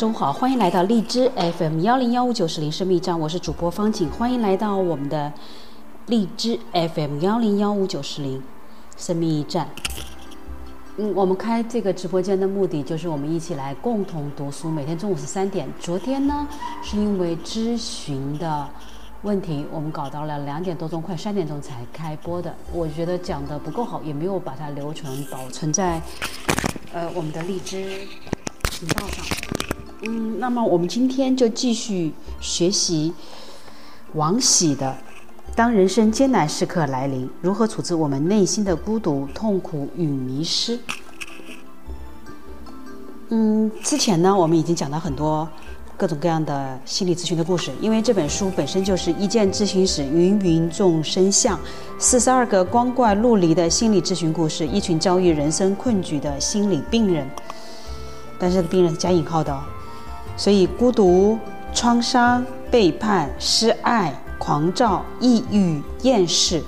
中午好，欢迎来到荔枝 FM 幺零幺五九四零生命站，我是主播方景，欢迎来到我们的荔枝 FM 幺零幺五九四零生命驿站。嗯，我们开这个直播间的目的就是我们一起来共同读书，每天中午是三点。昨天呢，是因为咨询的问题，我们搞到了两点多钟，快三点钟才开播的。我觉得讲的不够好，也没有把它留存保存在呃我们的荔枝频道上。嗯，那么我们今天就继续学习王喜的《当人生艰难时刻来临，如何处置我们内心的孤独、痛苦与迷失》。嗯，之前呢，我们已经讲了很多各种各样的心理咨询的故事，因为这本书本身就是一件咨询史，芸芸众生相，四十二个光怪陆离的心理咨询故事，一群遭遇人生困局的心理病人，但是病人加引号的哦。所以，孤独、创伤、背叛、失爱、狂躁、抑郁、厌世，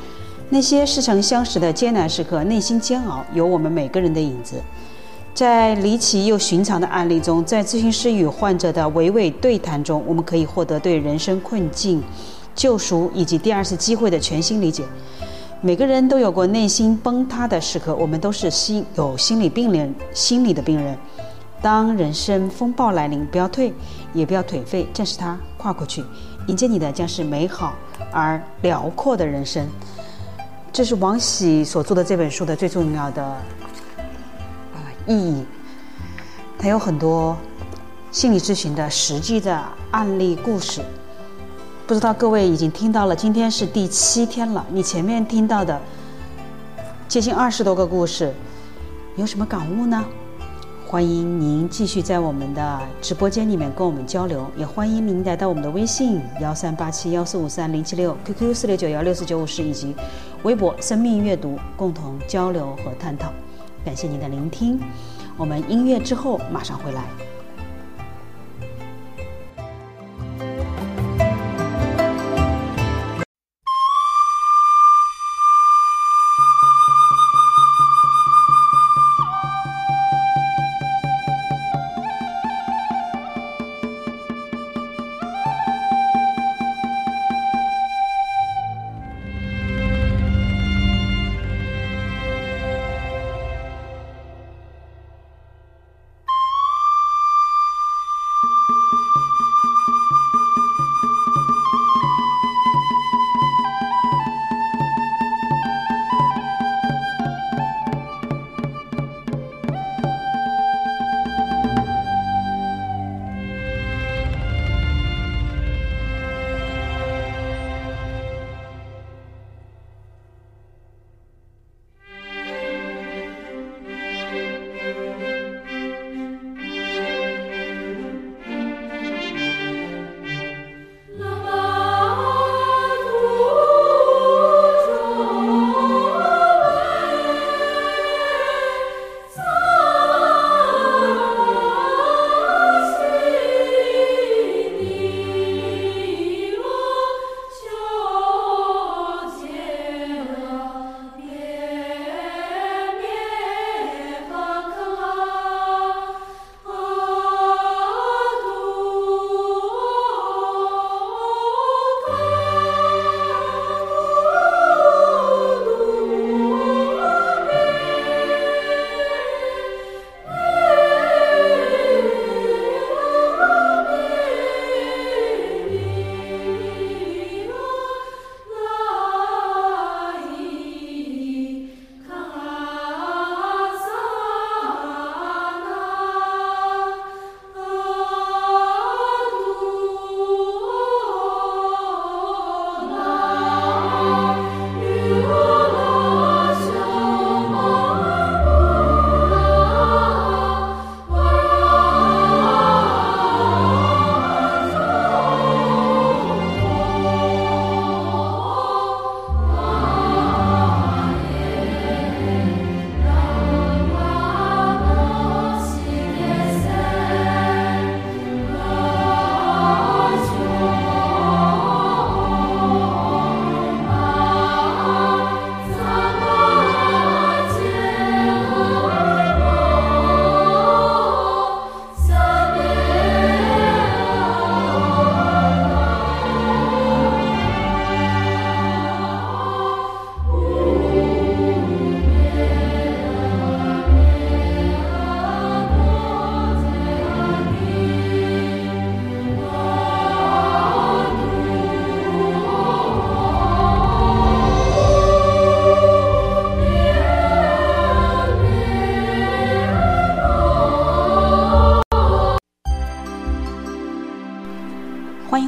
那些似曾相识的艰难时刻，内心煎熬，有我们每个人的影子。在离奇又寻常的案例中，在咨询师与患者的娓娓对谈中，我们可以获得对人生困境、救赎以及第二次机会的全新理解。每个人都有过内心崩塌的时刻，我们都是心有心理病人、心理的病人。当人生风暴来临，不要退，也不要颓废，正视它，跨过去，迎接你的将是美好而辽阔的人生。这是王喜所做的这本书的最重要的啊意义，它有很多心理咨询的实际的案例故事。不知道各位已经听到了，今天是第七天了，你前面听到的接近二十多个故事，有什么感悟呢？欢迎您继续在我们的直播间里面跟我们交流，也欢迎您来到我们的微信幺三八七幺四五三零七六，QQ 四六九幺六四九五四以及微博生命阅读，共同交流和探讨。感谢您的聆听，我们音乐之后马上回来。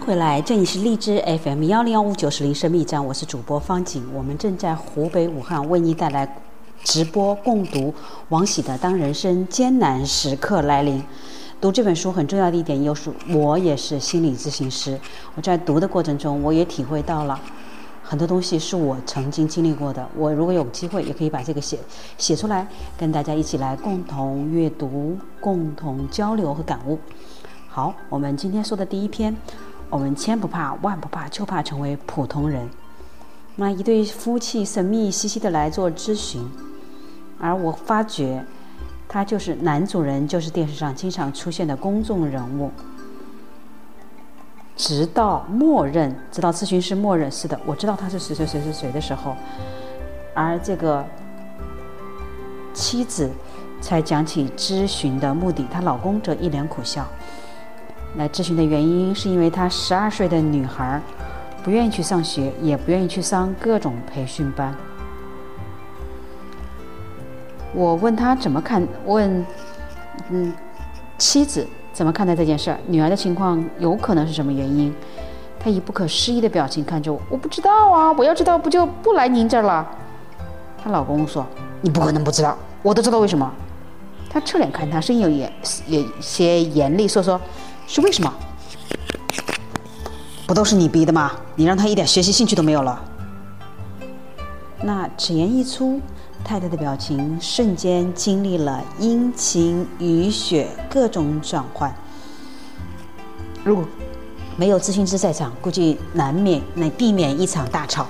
回来，这里是荔枝 FM 幺零幺五九十零声密站，我是主播方景，我们正在湖北武汉为你带来直播共读王喜的《当人生艰难时刻来临》。读这本书很重要的一点，又是我也是心理咨询师，我在读的过程中，我也体会到了很多东西是我曾经经历过的。我如果有机会，也可以把这个写写出来，跟大家一起来共同阅读、共同交流和感悟。好，我们今天说的第一篇。我们千不怕万不怕，就怕成为普通人。那一对夫妻神秘兮兮的来做咨询，而我发觉，他就是男主人，就是电视上经常出现的公众人物。直到默认，直到咨询师默认是的，我知道他是谁谁谁谁谁的时候，而这个妻子才讲起咨询的目的，她老公则一脸苦笑。来咨询的原因是因为她十二岁的女孩不愿意去上学，也不愿意去上各种培训班。我问他怎么看，问嗯妻子怎么看待这件事儿，女儿的情况有可能是什么原因？她以不可思议的表情看着我，我不知道啊，我要知道不就不来您这儿了。她老公说：“你不可能不知道，我都知道为什么。”她侧脸看他，声音有严有些严厉，说：“说是为什么？不都是你逼的吗？你让他一点学习兴趣都没有了。”那此言一出，太太的表情瞬间经历了阴晴雨雪各种转换。如果没有咨询师在场，估计难免能避免一场大吵。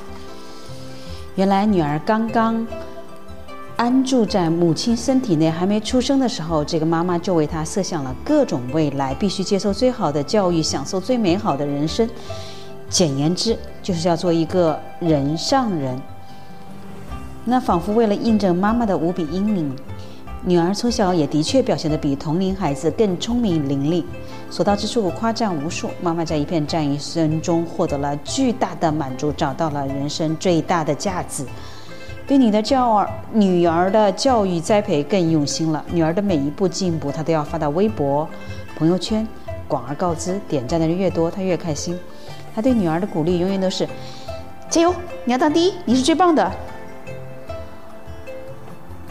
原来女儿刚刚安住在母亲身体内，还没出生的时候，这个妈妈就为她设想了各种未来，必须接受最好的教育，享受最美好的人生。简言之，就是要做一个人上人。那仿佛为了印证妈妈的无比英明，女儿从小也的确表现得比同龄孩子更聪明伶俐，所到之处夸赞无数。妈妈在一片赞誉声中获得了巨大的满足，找到了人生最大的价值。对你的教儿女儿的教育栽培更用心了，女儿的每一步进步，她都要发到微博、朋友圈，广而告之，点赞的人越多，她越开心。她对女儿的鼓励永远都是：加油，你要当第一，你是最棒的。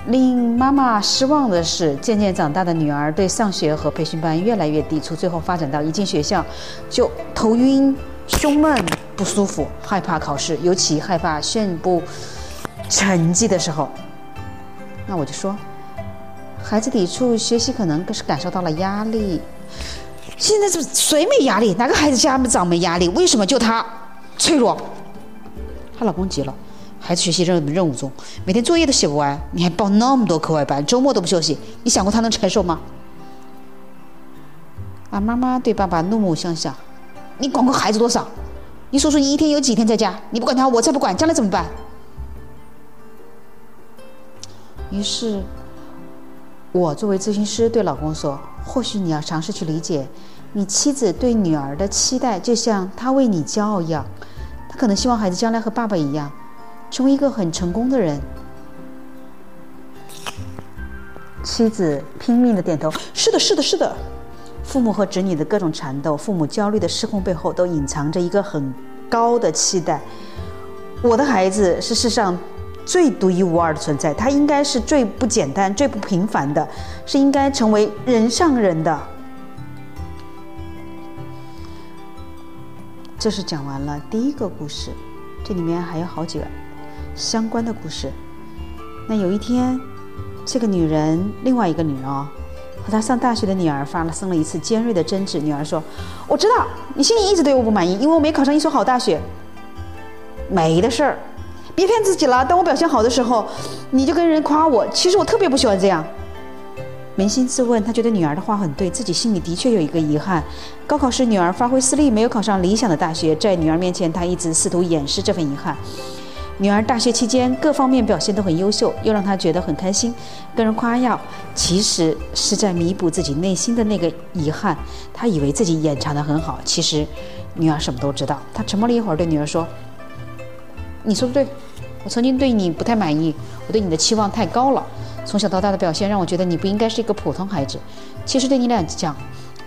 令妈妈失望的是，渐渐长大的女儿对上学和培训班越来越抵触，最后发展到一进学校就头晕、胸闷、不舒服，害怕考试，尤其害怕宣布成绩的时候。那我就说，孩子抵触学习，可能更是感受到了压力。现在是谁没压力？哪个孩子家长没压力？为什么就他脆弱？她老公急了。孩子学习任任务中，每天作业都写不完，你还报那么多课外班，周末都不休息，你想过他能承受吗？啊，妈妈对爸爸怒目相向，你管过孩子多少？你说说你一天有几天在家？你不管他，我才不管，将来怎么办？于是，我作为咨询师对老公说：或许你要尝试去理解，你妻子对女儿的期待，就像她为你骄傲一样，她可能希望孩子将来和爸爸一样。成为一个很成功的人，妻子拼命的点头，是的，是的，是的。父母和子女的各种缠斗，父母焦虑的失控背后，都隐藏着一个很高的期待。我的孩子是世上最独一无二的存在，他应该是最不简单、最不平凡的，是应该成为人上人的。这是讲完了第一个故事，这里面还有好几个。相关的故事。那有一天，这个女人，另外一个女人哦，和她上大学的女儿发生了一次尖锐的争执。女儿说：“我知道你心里一直对我不满意，因为我没考上一所好大学。没的事儿，别骗自己了。当我表现好的时候，你就跟人夸我。其实我特别不喜欢这样。扪心自问，她觉得女儿的话很对，自己心里的确有一个遗憾：高考时女儿发挥失利，没有考上理想的大学。在女儿面前，她一直试图掩饰这份遗憾。”女儿大学期间各方面表现都很优秀，又让她觉得很开心，跟人夸耀，其实是在弥补自己内心的那个遗憾。她以为自己掩藏得很好，其实女儿什么都知道。她沉默了一会儿，对女儿说：“你说的对，我曾经对你不太满意，我对你的期望太高了。从小到大的表现让我觉得你不应该是一个普通孩子。其实对你俩讲，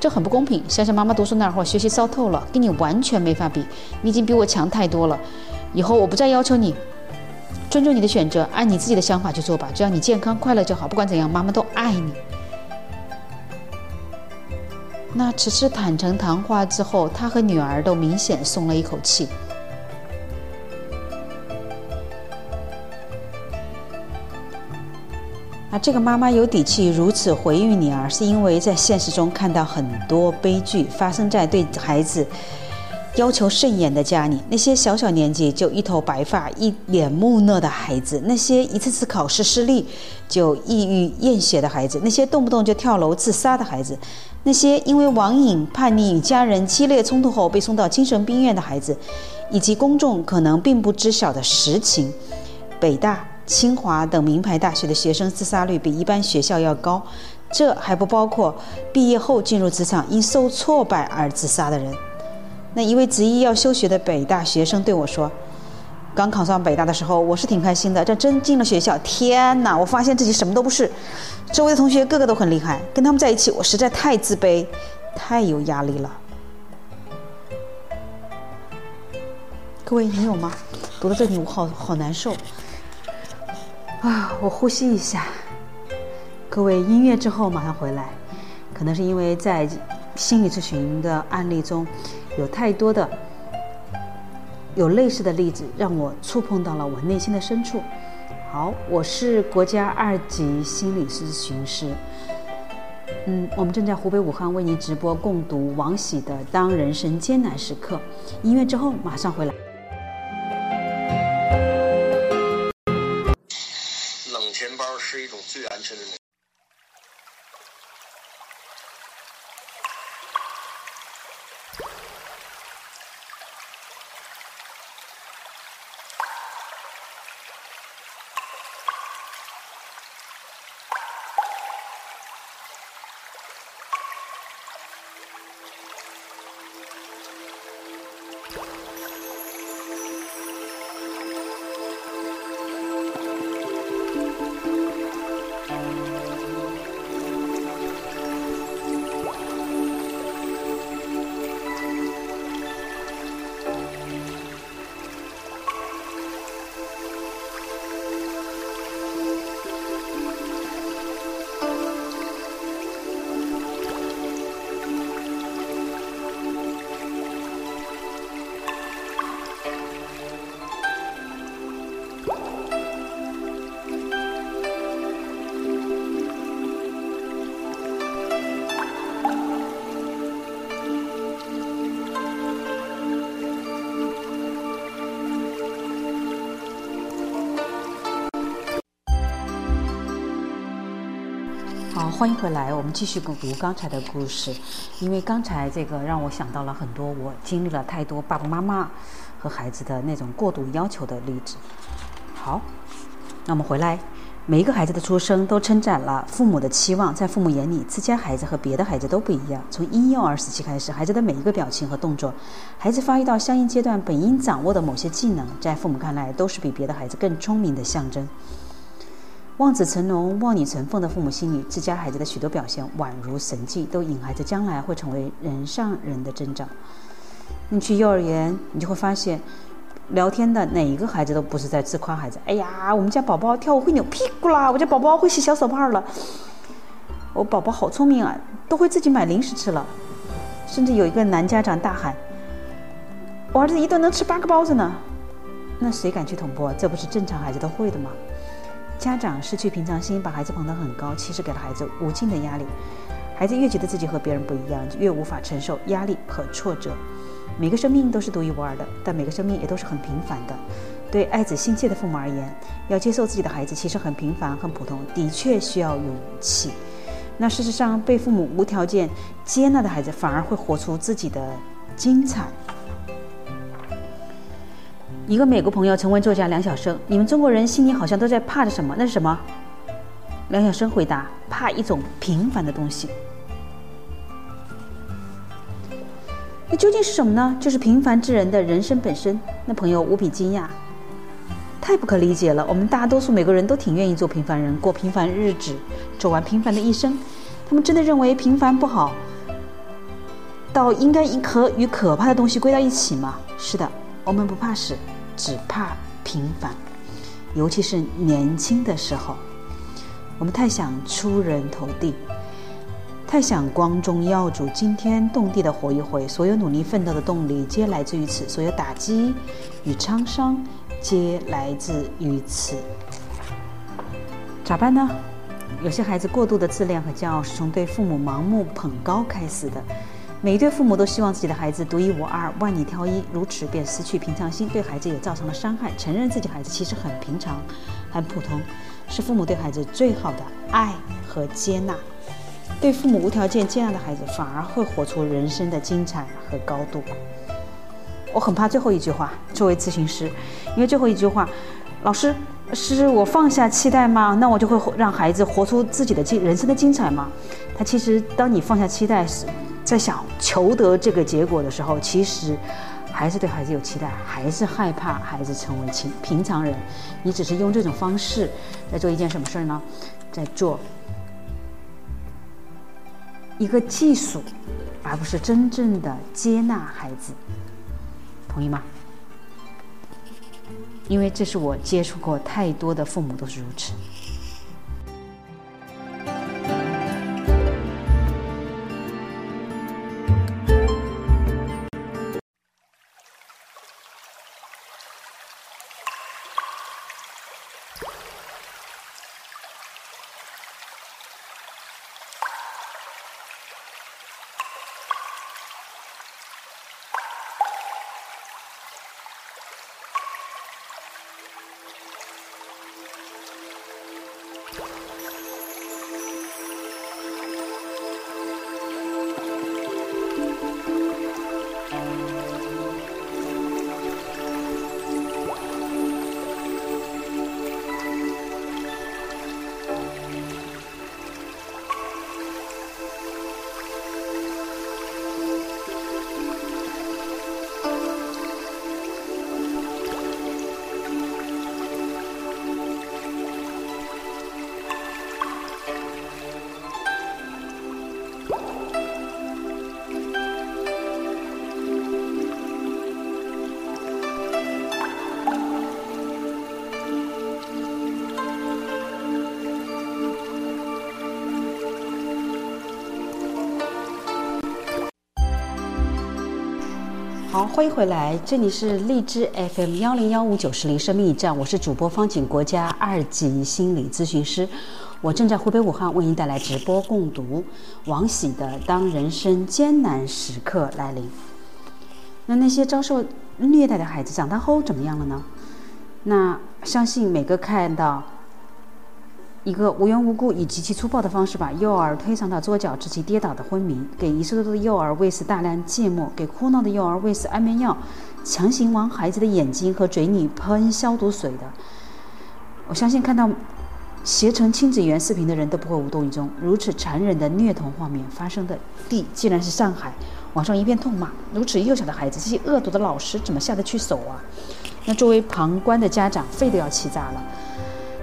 这很不公平。想想妈妈读书那会儿，学习糟透了，跟你完全没法比。你已经比我强太多了。”以后我不再要求你，尊重你的选择，按你自己的想法去做吧。只要你健康快乐就好。不管怎样，妈妈都爱你。那此次坦诚谈话之后，他和女儿都明显松了一口气。啊，这个妈妈有底气如此回应女儿，是因为在现实中看到很多悲剧发生在对孩子。要求甚严的家里，那些小小年纪就一头白发、一脸木讷的孩子，那些一次次考试失利就抑郁厌学的孩子，那些动不动就跳楼自杀的孩子，那些因为网瘾、叛逆与家人激烈冲突后被送到精神病院的孩子，以及公众可能并不知晓的实情：北大、清华等名牌大学的学生自杀率比一般学校要高。这还不包括毕业后进入职场因受挫败而自杀的人。那一位执意要休学的北大学生对我说：“刚考上北大的时候，我是挺开心的。这真进了学校，天哪！我发现自己什么都不是，周围的同学个个都很厉害，跟他们在一起，我实在太自卑，太有压力了。各位，你有吗？读到这里，我好好难受啊！我呼吸一下。各位，音乐之后马上回来。可能是因为在心理咨询的案例中，有太多的有类似的例子，让我触碰到了我内心的深处。好，我是国家二级心理咨询师。嗯，我们正在湖北武汉为您直播共读王喜的《当人生艰难时刻》。音乐之后马上回来。是一种最安全的。欢迎回来，我们继续读刚才的故事。因为刚才这个让我想到了很多我经历了太多爸爸妈妈和孩子的那种过度要求的例子。好，那我们回来，每一个孩子的出生都承载了父母的期望，在父母眼里，自家孩子和别的孩子都不一样。从婴幼儿时期开始，孩子的每一个表情和动作，孩子发育到相应阶段本应掌握的某些技能，在父母看来都是比别的孩子更聪明的象征。望子成龙、望女成凤的父母心里，自家孩子的许多表现宛如神迹，都隐含着将来会成为人上人的征兆。你去幼儿园，你就会发现，聊天的哪一个孩子都不是在自夸孩子。哎呀，我们家宝宝跳舞会扭屁股啦！我家宝宝会洗小手帕了。我宝宝好聪明啊，都会自己买零食吃了。甚至有一个男家长大喊：“我儿子一顿能吃八个包子呢。”那谁敢去捅破？这不是正常孩子都会的吗？家长失去平常心，把孩子捧得很高，其实给了孩子无尽的压力。孩子越觉得自己和别人不一样，越无法承受压力和挫折。每个生命都是独一无二的，但每个生命也都是很平凡的。对爱子心切的父母而言，要接受自己的孩子其实很平凡、很普通，的确需要勇气。那事实上，被父母无条件接纳的孩子，反而会活出自己的精彩。一个美国朋友曾问作家梁晓声：“你们中国人心里好像都在怕着什么？那是什么？”梁晓声回答：“怕一种平凡的东西。”那究竟是什么呢？就是平凡之人的人生本身。那朋友无比惊讶，太不可理解了。我们大多数美国人都挺愿意做平凡人，过平凡日子，走完平凡的一生。他们真的认为平凡不好，到应该和与可怕的东西归到一起吗？是的，我们不怕死。只怕平凡，尤其是年轻的时候，我们太想出人头地，太想光宗耀祖、惊天动地的活一回。所有努力奋斗的动力皆来自于此，所有打击与沧桑皆来自于此。咋办呢？有些孩子过度的自恋和骄傲，是从对父母盲目捧高开始的。每一对父母都希望自己的孩子独一无二、万里挑一，如此便失去平常心，对孩子也造成了伤害。承认自己孩子其实很平常、很普通，是父母对孩子最好的爱和接纳。对父母无条件接纳的孩子，反而会活出人生的精彩和高度。我很怕最后一句话，作为咨询师，因为最后一句话，老师是我放下期待吗？那我就会让孩子活出自己的精人生的精彩吗？他其实，当你放下期待时。在想求得这个结果的时候，其实还是对孩子有期待，还是害怕孩子成为平平常人？你只是用这种方式在做一件什么事儿呢？在做一个技术，而不是真正的接纳孩子。同意吗？因为这是我接触过太多的父母都是如此。欢迎回来，这里是荔枝 FM 幺零幺五九十零生命驿站，我是主播方景，国家二级心理咨询师，我正在湖北武汉为您带来直播共读王喜的《当人生艰难时刻来临》。那那些遭受虐待的孩子长大后怎么样了呢？那相信每个看到。一个无缘无故以极其粗暴的方式把幼儿推搡到桌角，致其跌倒的昏迷；给一岁多的幼儿喂食大量芥末；给哭闹的幼儿喂食安眠药；强行往孩子的眼睛和嘴里喷消毒水的。我相信看到携程亲子园视频的人都不会无动于衷。如此残忍的虐童画面发生的地竟然是上海，网上一片痛骂。如此幼小的孩子，这些恶毒的老师怎么下得去手啊？那作为旁观的家长，肺都要气炸了。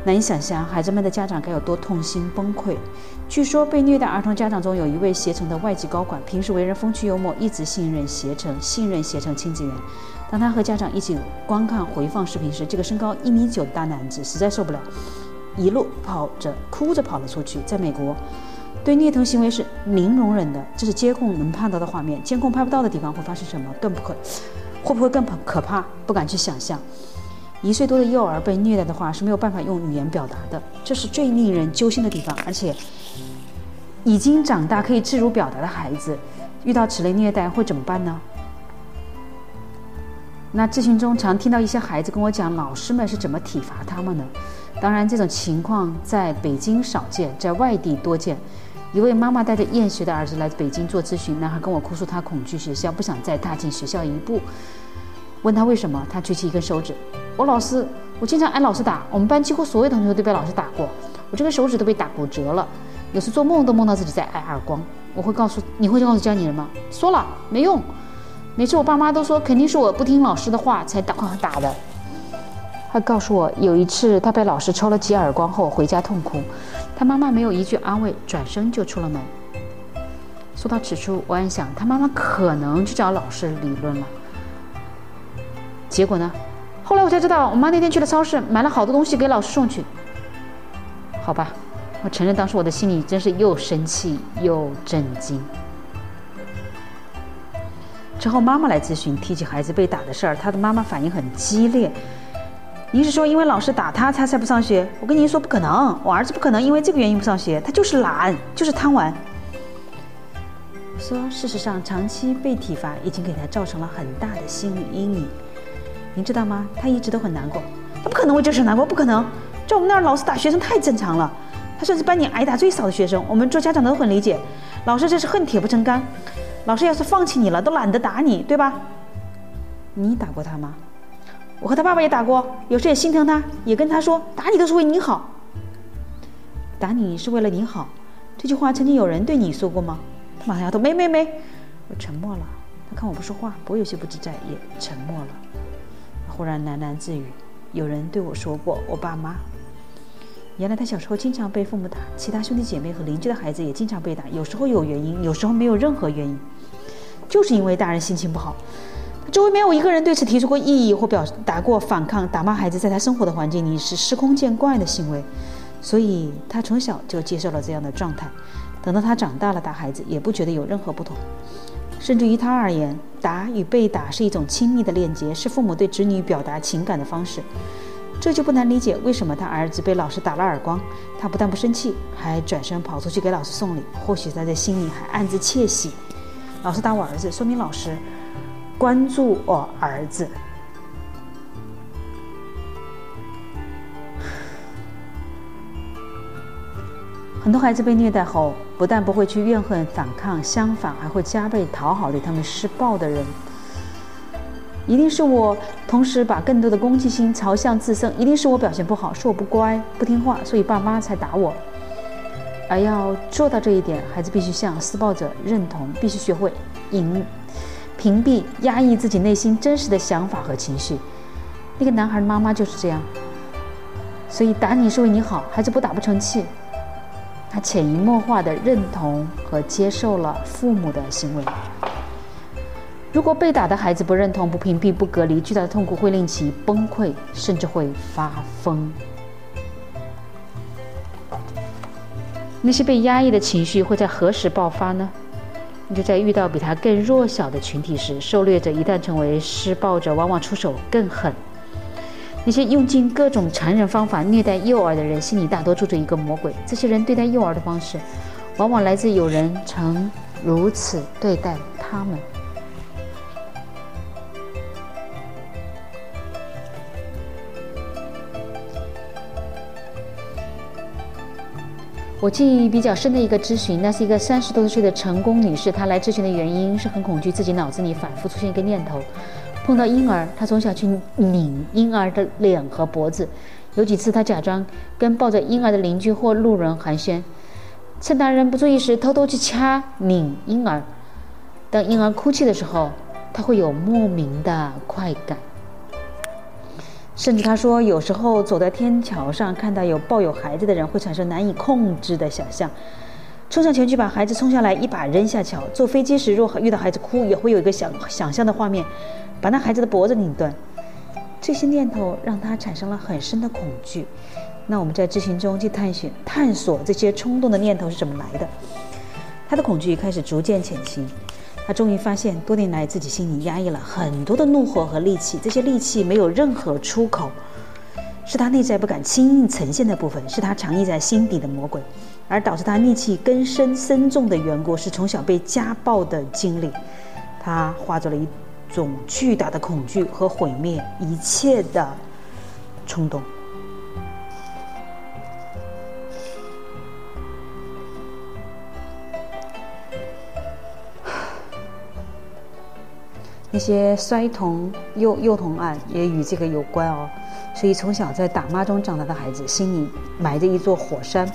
难以想象孩子们的家长该有多痛心崩溃。据说被虐待儿童家长中有一位携程的外籍高管，平时为人风趣幽默，一直信任携程，信任携程亲子园。当他和家长一起观看回放视频时，这个身高一米九的大男子实在受不了，一路跑着哭着跑了出去。在美国，对虐童行为是零容忍的，这是监控能看到的画面。监控拍不到的地方会发生什么？更不可，会不会更可怕？不敢去想象。一岁多的幼儿被虐待的话是没有办法用语言表达的，这是最令人揪心的地方。而且，已经长大可以自如表达的孩子，遇到此类虐待会怎么办呢？那咨询中常听到一些孩子跟我讲，老师们是怎么体罚他们的。当然，这种情况在北京少见，在外地多见。一位妈妈带着厌学的儿子来北京做咨询，男孩跟我哭诉他恐惧学校，不想再踏进学校一步。问他为什么，他举起一根手指。我老师，我经常挨老师打，我们班几乎所有同学都被老师打过，我这个手指都被打骨折了，有时做梦都梦到自己在挨耳光。我会告诉你会告诉家里人吗？说了没用，每次我爸妈都说肯定是我不听老师的话才打打的。他告诉我有一次他被老师抽了几耳光后回家痛哭，他妈妈没有一句安慰，转身就出了门。说到此处，我暗想他妈妈可能去找老师理论了。结果呢？后来我才知道，我妈那天去了超市，买了好多东西给老师送去。好吧，我承认当时我的心里真是又生气又震惊。之后妈妈来咨询，提起孩子被打的事儿，她的妈妈反应很激烈。您是说因为老师打他，他才不上学？我跟您说不可能，我儿子不可能因为这个原因不上学，他就是懒，就是贪玩。说事实上，长期被体罚已经给他造成了很大的心理阴影。您知道吗？他一直都很难过，他不可能为这事难过，不可能。在我们那儿，老师打学生太正常了，他算是班里挨打最少的学生。我们做家长的都很理解，老师这是恨铁不成钢。老师要是放弃你了，都懒得打你，对吧？你打过他吗？我和他爸爸也打过，有时也心疼他，也跟他说，打你都是为你好。打你是为了你好，这句话曾经有人对你说过吗？他马上摇头，没没没。我沉默了。他看我不说话，我有些不自在，也沉默了。忽然喃喃自语：“有人对我说过，我爸妈。”原来他小时候经常被父母打，其他兄弟姐妹和邻居的孩子也经常被打，有时候有原因，有时候没有任何原因，就是因为大人心情不好。周围没有一个人对此提出过异议或表达过反抗。打骂孩子在他生活的环境里是司空见惯的行为，所以他从小就接受了这样的状态。等到他长大了，打孩子也不觉得有任何不同，甚至于他而言，打与被打是一种亲密的链接，是父母对子女表达情感的方式。这就不难理解为什么他儿子被老师打了耳光，他不但不生气，还转身跑出去给老师送礼。或许他在心里还暗自窃喜：老师打我儿子，说明老师关注我儿子。很多孩子被虐待后，不但不会去怨恨反抗，相反还会加倍讨好对他们施暴的人。一定是我同时把更多的攻击心朝向自身，一定是我表现不好，是我不乖不听话，所以爸妈才打我。而要做到这一点，孩子必须向施暴者认同，必须学会隐屏蔽、压抑自己内心真实的想法和情绪。那个男孩的妈妈就是这样，所以打你是为你好，孩子不打不成器。他潜移默化的认同和接受了父母的行为。如果被打的孩子不认同、不屏蔽、不隔离，巨大的痛苦会令其崩溃，甚至会发疯。那些被压抑的情绪会在何时爆发呢？就在遇到比他更弱小的群体时。受虐者一旦成为施暴者，往往出手更狠。那些用尽各种残忍方法虐待幼儿的人，心里大多住着一个魔鬼。这些人对待幼儿的方式，往往来自有人曾如此对待他们。我记忆比较深的一个咨询，那是一个三十多岁的成功女士。她来咨询的原因是很恐惧自己脑子里反复出现一个念头：碰到婴儿，他总想去拧婴儿的脸和脖子。有几次，他假装跟抱着婴儿的邻居或路人寒暄，趁大人不注意时，偷偷去掐拧婴儿。当婴儿哭泣的时候，他会有莫名的快感。甚至他说，有时候走在天桥上，看到有抱有孩子的人，会产生难以控制的想象，冲上前去把孩子冲下来，一把扔下桥。坐飞机时，若遇到孩子哭，也会有一个想想象的画面，把那孩子的脖子拧断。这些念头让他产生了很深的恐惧。那我们在咨询中去探寻、探索这些冲动的念头是怎么来的。他的恐惧开始逐渐减轻。他终于发现，多年来自己心里压抑了很多的怒火和戾气，这些戾气没有任何出口，是他内在不敢轻易呈现的部分，是他藏匿在心底的魔鬼，而导致他戾气根深深重的缘故是从小被家暴的经历，他化作了一种巨大的恐惧和毁灭一切的冲动。那些摔童幼幼童案也与这个有关哦，所以从小在打骂中长大的孩子心里埋着一座火山，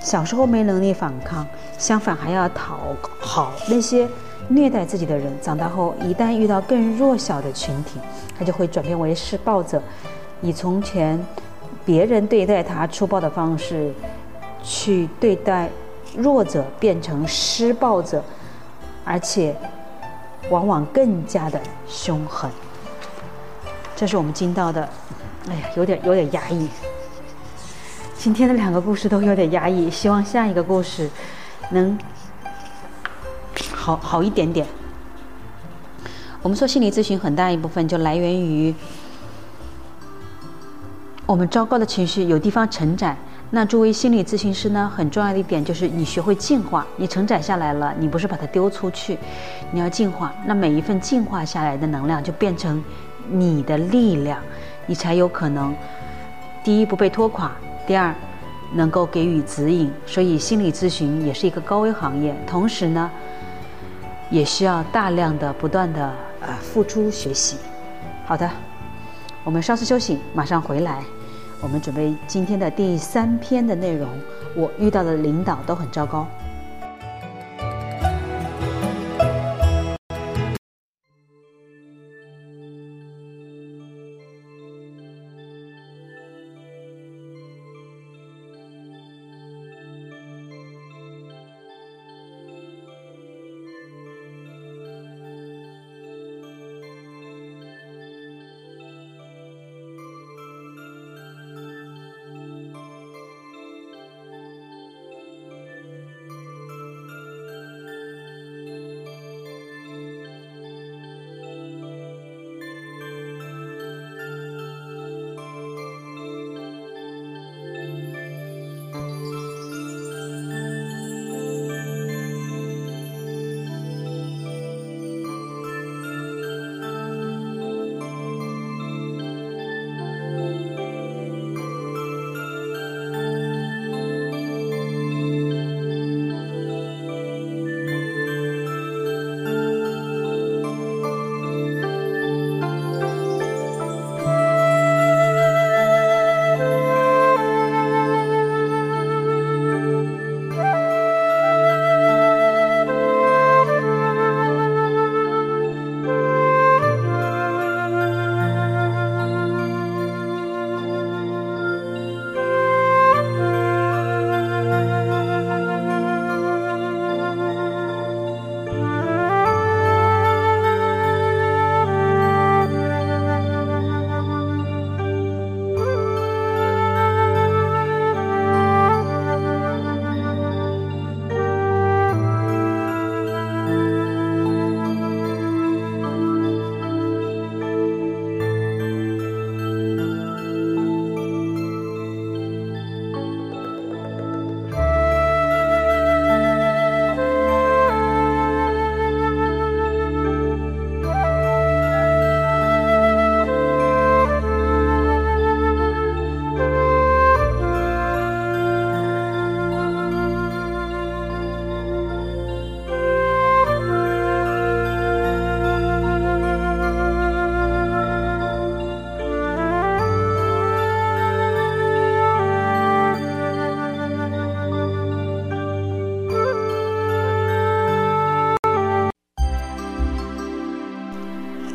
小时候没能力反抗，相反还要讨好那些虐待自己的人，长大后一旦遇到更弱小的群体，他就会转变为施暴者，以从前别人对待他粗暴的方式去对待弱者，变成施暴者，而且。往往更加的凶狠，这是我们听到的。哎呀，有点有点压抑。今天的两个故事都有点压抑，希望下一个故事能好好一点点。我们说心理咨询很大一部分就来源于我们糟糕的情绪有地方承载。那作为心理咨询师呢，很重要的一点就是你学会净化。你承载下来了，你不是把它丢出去，你要净化。那每一份净化下来的能量就变成你的力量，你才有可能第一不被拖垮，第二能够给予指引。所以心理咨询也是一个高危行业，同时呢，也需要大量的不断的呃付出学习。好的，我们稍事休息，马上回来。我们准备今天的第三篇的内容。我遇到的领导都很糟糕。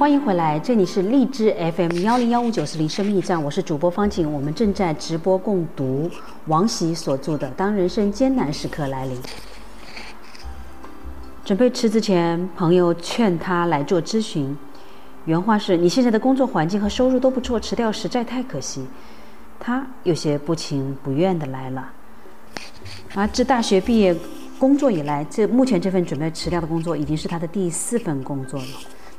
欢迎回来，这里是荔枝 FM 幺零幺五九四零生命驿站，我是主播方景，我们正在直播共读王喜所著的《当人生艰难时刻来临》。准备辞职前，朋友劝他来做咨询，原话是：“你现在的工作环境和收入都不错，辞掉实在太可惜。”他有些不情不愿的来了。而自大学毕业工作以来，这目前这份准备辞掉的工作已经是他的第四份工作了。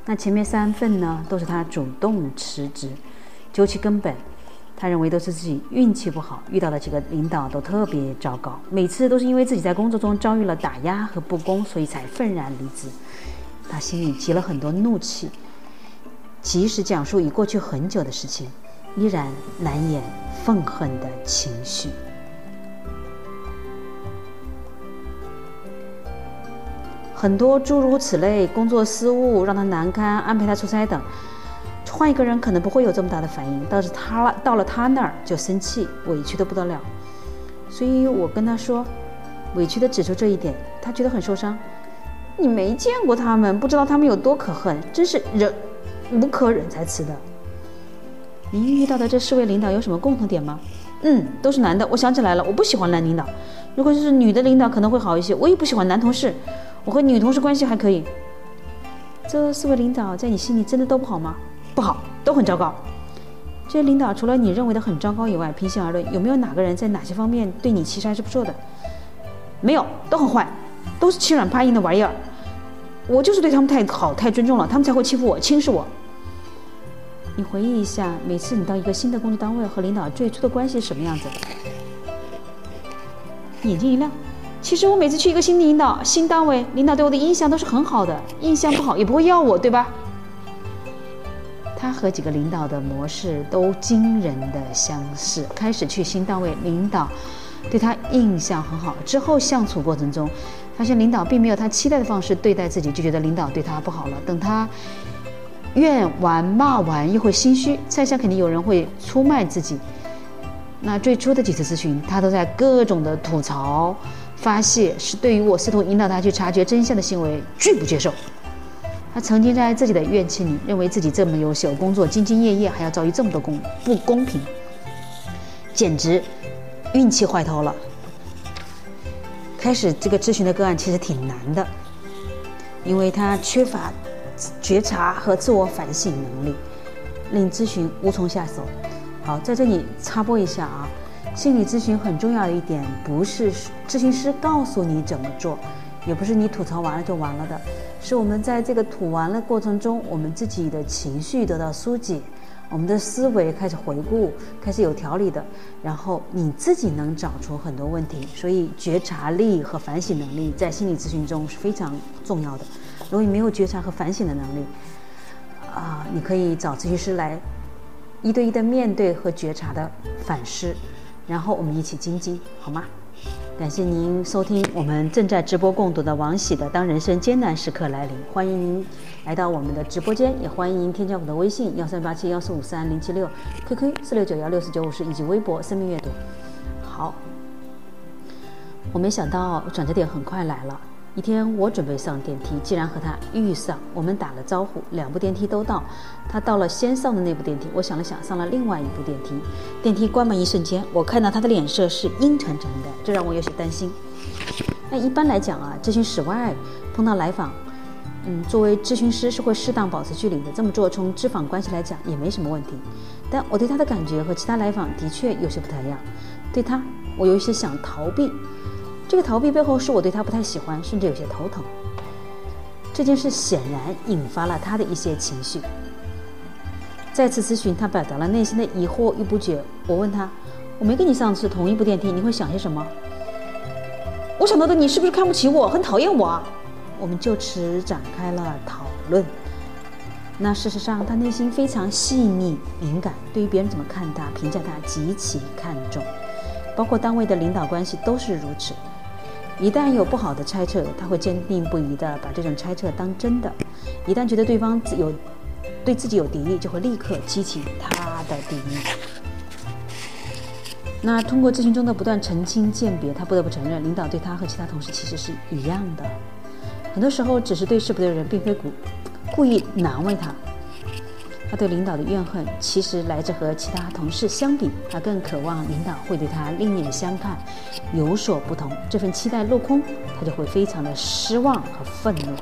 那前面三份呢，都是他主动辞职。究其根本，他认为都是自己运气不好，遇到的几个领导都特别糟糕，每次都是因为自己在工作中遭遇了打压和不公，所以才愤然离职。他心里积了很多怒气，即使讲述已过去很久的事情，依然难掩愤恨的情绪。很多诸如此类，工作失误让他难堪，安排他出差等，换一个人可能不会有这么大的反应，但是他到了他那儿就生气，委屈的不得了。所以我跟他说，委屈的指出这一点，他觉得很受伤。你没见过他们，不知道他们有多可恨，真是忍无可忍才辞的。您遇到的这四位领导有什么共同点吗？嗯，都是男的。我想起来了，我不喜欢男领导。如果是女的领导可能会好一些。我也不喜欢男同事。我和女同事关系还可以。这四位领导在你心里真的都不好吗？不好，都很糟糕。这些领导除了你认为的很糟糕以外，平心而论，有没有哪个人在哪些方面对你其实还是不错的？没有，都很坏，都是欺软怕硬的玩意儿。我就是对他们太好、太尊重了，他们才会欺负我、轻视我。你回忆一下，每次你到一个新的工作单位和领导最初的关系是什么样子？眼睛一亮。其实我每次去一个新领导、新单位，领导对我的印象都是很好的，印象不好也不会要我，对吧？他和几个领导的模式都惊人的相似。开始去新单位，领导对他印象很好，之后相处过程中，发现领导并没有他期待的方式对待自己，就觉得领导对他不好了。等他怨完骂完，又会心虚，猜想肯定有人会出卖自己。那最初的几次咨询，他都在各种的吐槽。发泄是对于我试图引导他去察觉真相的行为拒不接受。他曾经在自己的怨气里，认为自己这么优秀，工作兢兢业业，还要遭遇这么多公不公平，简直运气坏透了。开始这个咨询的个案其实挺难的，因为他缺乏觉察和自我反省能力，令咨询无从下手。好，在这里插播一下啊。心理咨询很重要的一点，不是咨询师告诉你怎么做，也不是你吐槽完了就完了的，是我们在这个吐完了过程中，我们自己的情绪得到疏解，我们的思维开始回顾，开始有条理的，然后你自己能找出很多问题。所以觉察力和反省能力在心理咨询中是非常重要的。如果你没有觉察和反省的能力，啊，你可以找咨询师来一对一的面对和觉察的反思。然后我们一起精进，好吗？感谢您收听我们正在直播共读的王喜的《当人生艰难时刻来临》，欢迎您来到我们的直播间，也欢迎您添加我的微信幺三八七幺四五三零七六，QQ 四六九幺六四九五十以及微博生命阅读。好，我没想到转折点很快来了。一天，我准备上电梯，竟然和他遇上。我们打了招呼，两部电梯都到。他到了先上的那部电梯，我想了想，上了另外一部电梯。电梯关门一瞬间，我看到他的脸色是阴沉沉的，这让我有些担心。那一般来讲啊，咨询室外碰到来访，嗯，作为咨询师是会适当保持距离的。这么做从知访关系来讲也没什么问题。但我对他的感觉和其他来访的确有些不太一样。对他，我有一些想逃避。这个逃避背后是我对他不太喜欢，甚至有些头疼。这件事显然引发了他的一些情绪。再次咨询，他表达了内心的疑惑与不解。我问他：“我没跟你上次同一部电梯，你会想些什么？”我想到的你是不是看不起我，很讨厌我？我们就此展开了讨论。那事实上，他内心非常细腻敏感，对于别人怎么看他、评价他极其看重，包括单位的领导关系都是如此。一旦有不好的猜测，他会坚定不移地把这种猜测当真的；一旦觉得对方有对自己有敌意，就会立刻激起他的敌意。那通过咨询中的不断澄清鉴别，他不得不承认，领导对他和其他同事其实是一样的。很多时候只是对事不对人，并非故故意难为他。他对领导的怨恨，其实来自和其他同事相比，他更渴望领导会对他另眼相看，有所不同。这份期待落空，他就会非常的失望和愤怒。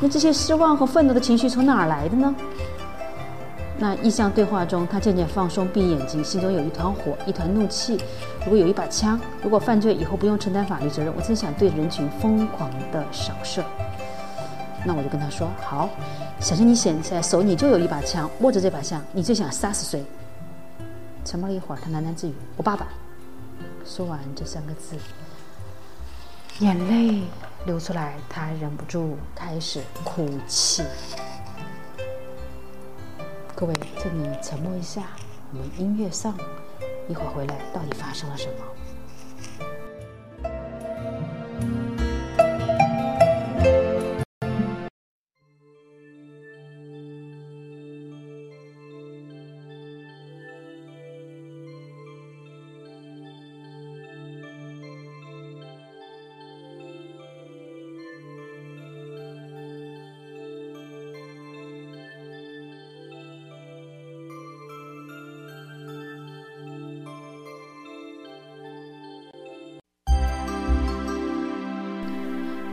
那这些失望和愤怒的情绪从哪儿来的呢？那意向对话中，他渐渐放松，闭眼睛，心中有一团火，一团怒气。如果有一把枪，如果犯罪以后不用承担法律责任，我真想对人群疯狂的扫射。那我就跟他说：“好，小心你现在手里就有一把枪，握着这把枪，你最想杀死谁？”沉默了一会儿，他喃喃自语：“我爸爸。”说完这三个字，眼泪流出来，他忍不住开始哭泣。各位，这里沉默一下，我们音乐上，一会儿回来，到底发生了什么？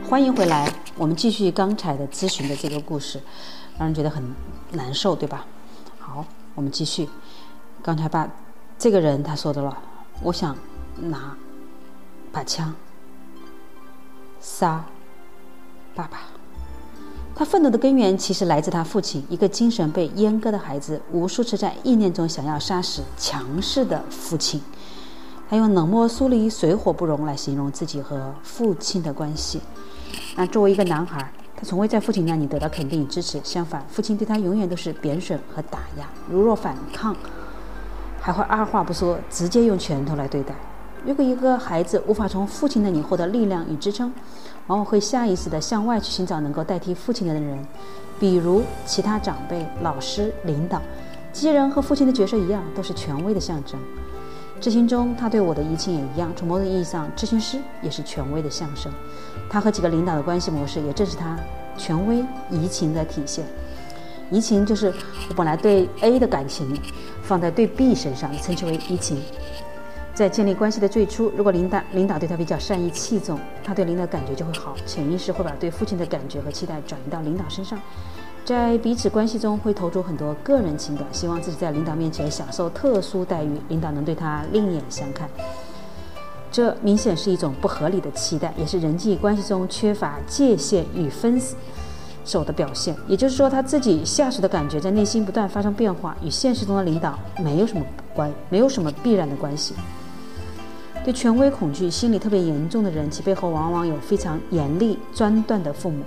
欢迎回来，我们继续刚才的咨询的这个故事，让人觉得很难受，对吧？好，我们继续。刚才把这个人他说的了，我想拿把枪杀爸爸。他愤怒的根源其实来自他父亲，一个精神被阉割的孩子，无数次在意念中想要杀死强势的父亲。他用冷漠疏离、水火不容来形容自己和父亲的关系。那作为一个男孩，他从未在父亲那里得到肯定与支持。相反，父亲对他永远都是贬损和打压。如若反抗，还会二话不说，直接用拳头来对待。如果一个孩子无法从父亲那里获得力量与支撑，往往会下意识地向外去寻找能够代替父亲的人，比如其他长辈、老师、领导。这些人和父亲的角色一样，都是权威的象征。执行中，他对我的移情也一样。从某种意义上，咨询师也是权威的象征。他和几个领导的关系模式，也正是他权威移情的体现。移情就是我本来对 A 的感情放在对 B 身上，称之为移情。在建立关系的最初，如果领导领导对他比较善意器重，他对领导感觉就会好，潜意识会把对父亲的感觉和期待转移到领导身上。在彼此关系中，会投注很多个人情感，希望自己在领导面前享受特殊待遇，领导能对他另眼相看。这明显是一种不合理的期待，也是人际关系中缺乏界限与分手的表现。也就是说，他自己下属的感觉在内心不断发生变化，与现实中的领导没有什么关，没有什么必然的关系。对权威恐惧心理特别严重的人，其背后往往有非常严厉专断的父母。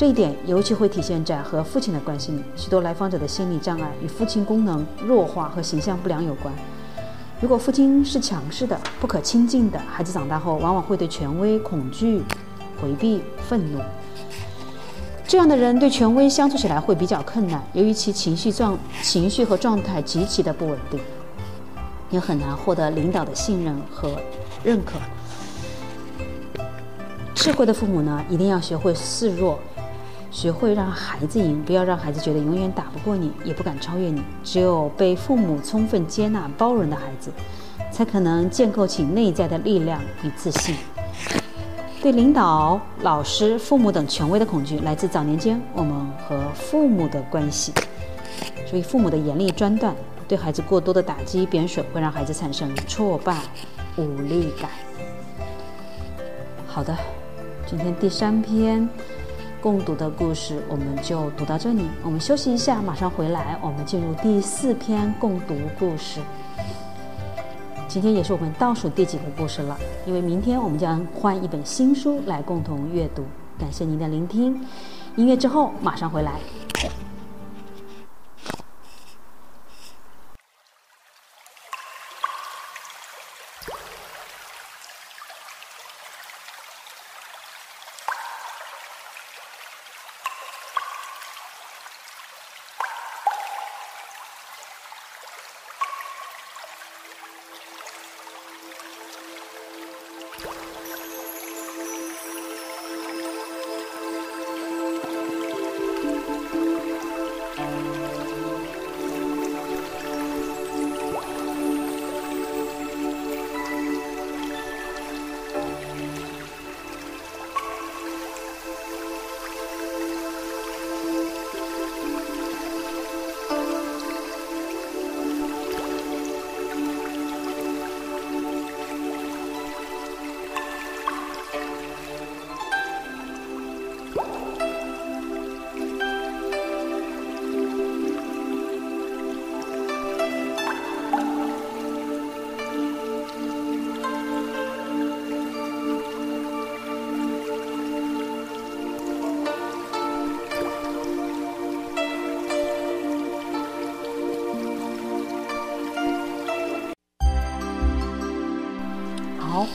这一点尤其会体现在和父亲的关系里。许多来访者的心理障碍与父亲功能弱化和形象不良有关。如果父亲是强势的、不可亲近的，孩子长大后往往会对权威恐惧、回避、愤怒。这样的人对权威相处起来会比较困难，由于其情绪状、情绪和状态极其的不稳定，也很难获得领导的信任和认可。智慧的父母呢，一定要学会示弱。学会让孩子赢，不要让孩子觉得永远打不过你，也不敢超越你。只有被父母充分接纳、包容的孩子，才可能建构起内在的力量与自信。对领导、老师、父母等权威的恐惧，来自早年间我们和父母的关系。所以，父母的严厉专断，对孩子过多的打击、贬损，会让孩子产生挫败、无力感。好的，今天第三篇。共读的故事，我们就读到这里。我们休息一下，马上回来。我们进入第四篇共读故事。今天也是我们倒数第几个故事了，因为明天我们将换一本新书来共同阅读。感谢您的聆听。音乐之后马上回来。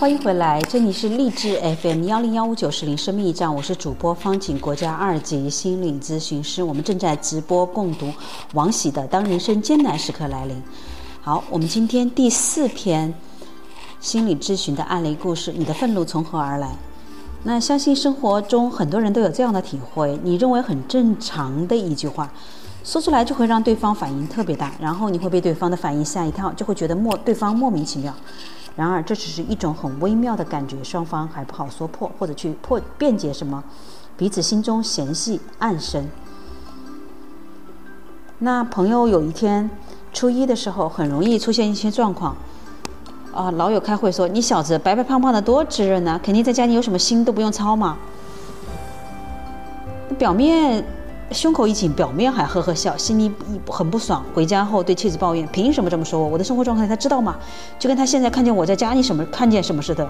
欢迎回来，这里是励志 FM 幺零幺五九四零生命驿站，我是主播方景，国家二级心理咨询师，我们正在直播共读王喜的《当人生艰难时刻来临》。好，我们今天第四篇心理咨询的案例故事，你的愤怒从何而来？那相信生活中很多人都有这样的体会，你认为很正常的一句话，说出来就会让对方反应特别大，然后你会被对方的反应吓一跳，就会觉得莫对方莫名其妙。然而，这只是一种很微妙的感觉，双方还不好说破，或者去破辩解什么，彼此心中嫌隙暗生。那朋友有一天初一的时候，很容易出现一些状况，啊，老友开会说：“你小子白白胖胖的多滋润呢，肯定在家里有什么心都不用操嘛。”表面。胸口一紧，表面还呵呵笑，心里很不爽。回家后对妻子抱怨：“凭什么这么说我？我的生活状态他知道吗？就跟他现在看见我在家里什么看见什么似的。”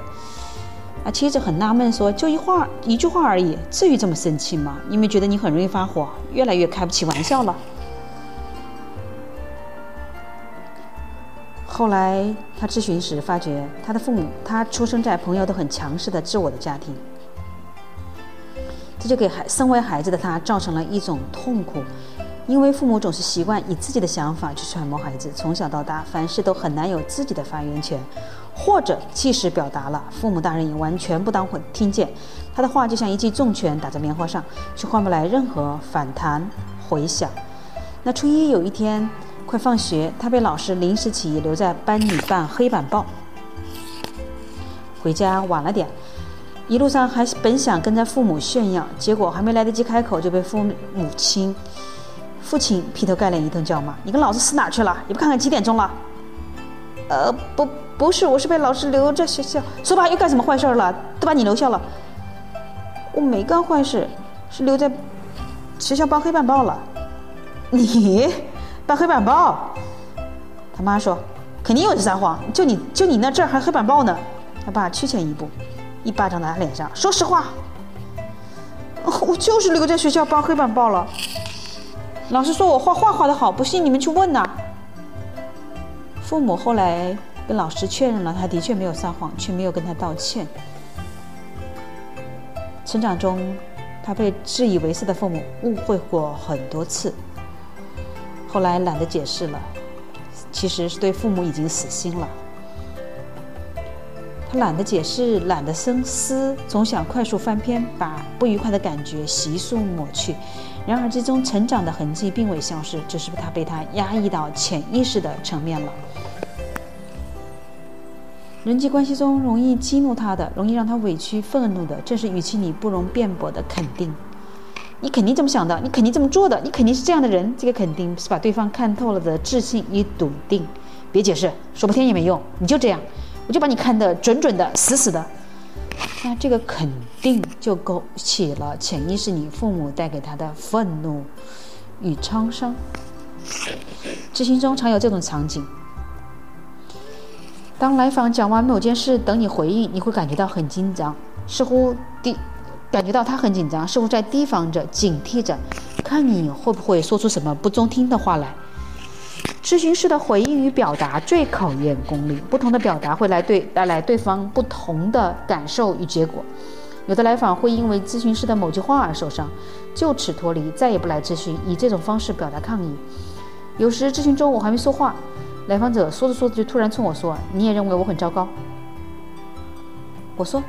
啊，妻子很纳闷说：“就一话一句话而已，至于这么生气吗？因为觉得你很容易发火，越来越开不起玩笑了。”后来他咨询时发觉，他的父母，他出生在朋友都很强势的自我的家庭。这就给孩身为孩子的他造成了一种痛苦，因为父母总是习惯以自己的想法去揣摩孩子，从小到大凡事都很难有自己的发言权，或者即使表达了，父母大人也完全不当回听见，他的话就像一记重拳打在棉花上，却换不来任何反弹回响。那初一有一天快放学，他被老师临时起意留在班里办黑板报，回家晚了点。一路上还本想跟着父母炫耀，结果还没来得及开口，就被父母亲、父亲劈头盖脸一顿叫骂：“你跟老子死哪去了？也不看看几点钟了？”呃，不，不是，我是被老师留在学校。说吧，又干什么坏事了？都把你留校了。我没干坏事，是留在学校办黑板报了。你办黑板报？他妈说：“肯定又是撒谎，就你就你那这还黑板报呢。”他爸趋前一步。一巴掌打他脸上，说实话，我就是留在学校帮黑板报了。老师说我画画画的好，不信你们去问呐。父母后来跟老师确认了，他的确没有撒谎，却没有跟他道歉。成长中，他被自以为是的父母误会过很多次，后来懒得解释了，其实是对父母已经死心了。懒得解释，懒得深思，总想快速翻篇，把不愉快的感觉悉数抹去。然而，这种成长的痕迹并未消失，只是他被他压抑到潜意识的层面了。人际关系中容易激怒他的，容易让他委屈愤怒的，正是语气里不容辩驳的肯定。你肯定这么想的，你肯定这么做的，你肯定是这样的人。这个肯定是把对方看透了的自信与笃定。别解释，说不听也没用，你就这样。我就把你看得准准的、死死的，那这个肯定就勾起了潜意识里父母带给他的愤怒与创伤。执行中常有这种场景：当来访讲完某件事，等你回应，你会感觉到很紧张，似乎提感觉到他很紧张，似乎在提防着、警惕着，看你会不会说出什么不中听的话来。咨询师的回应与表达最考验功力，不同的表达会来对带来对方不同的感受与结果。有的来访会因为咨询师的某句话而受伤，就此脱离，再也不来咨询，以这种方式表达抗议。有时咨询中我还没说话，来访者说着说着就突然冲我说：“你也认为我很糟糕？”我说：“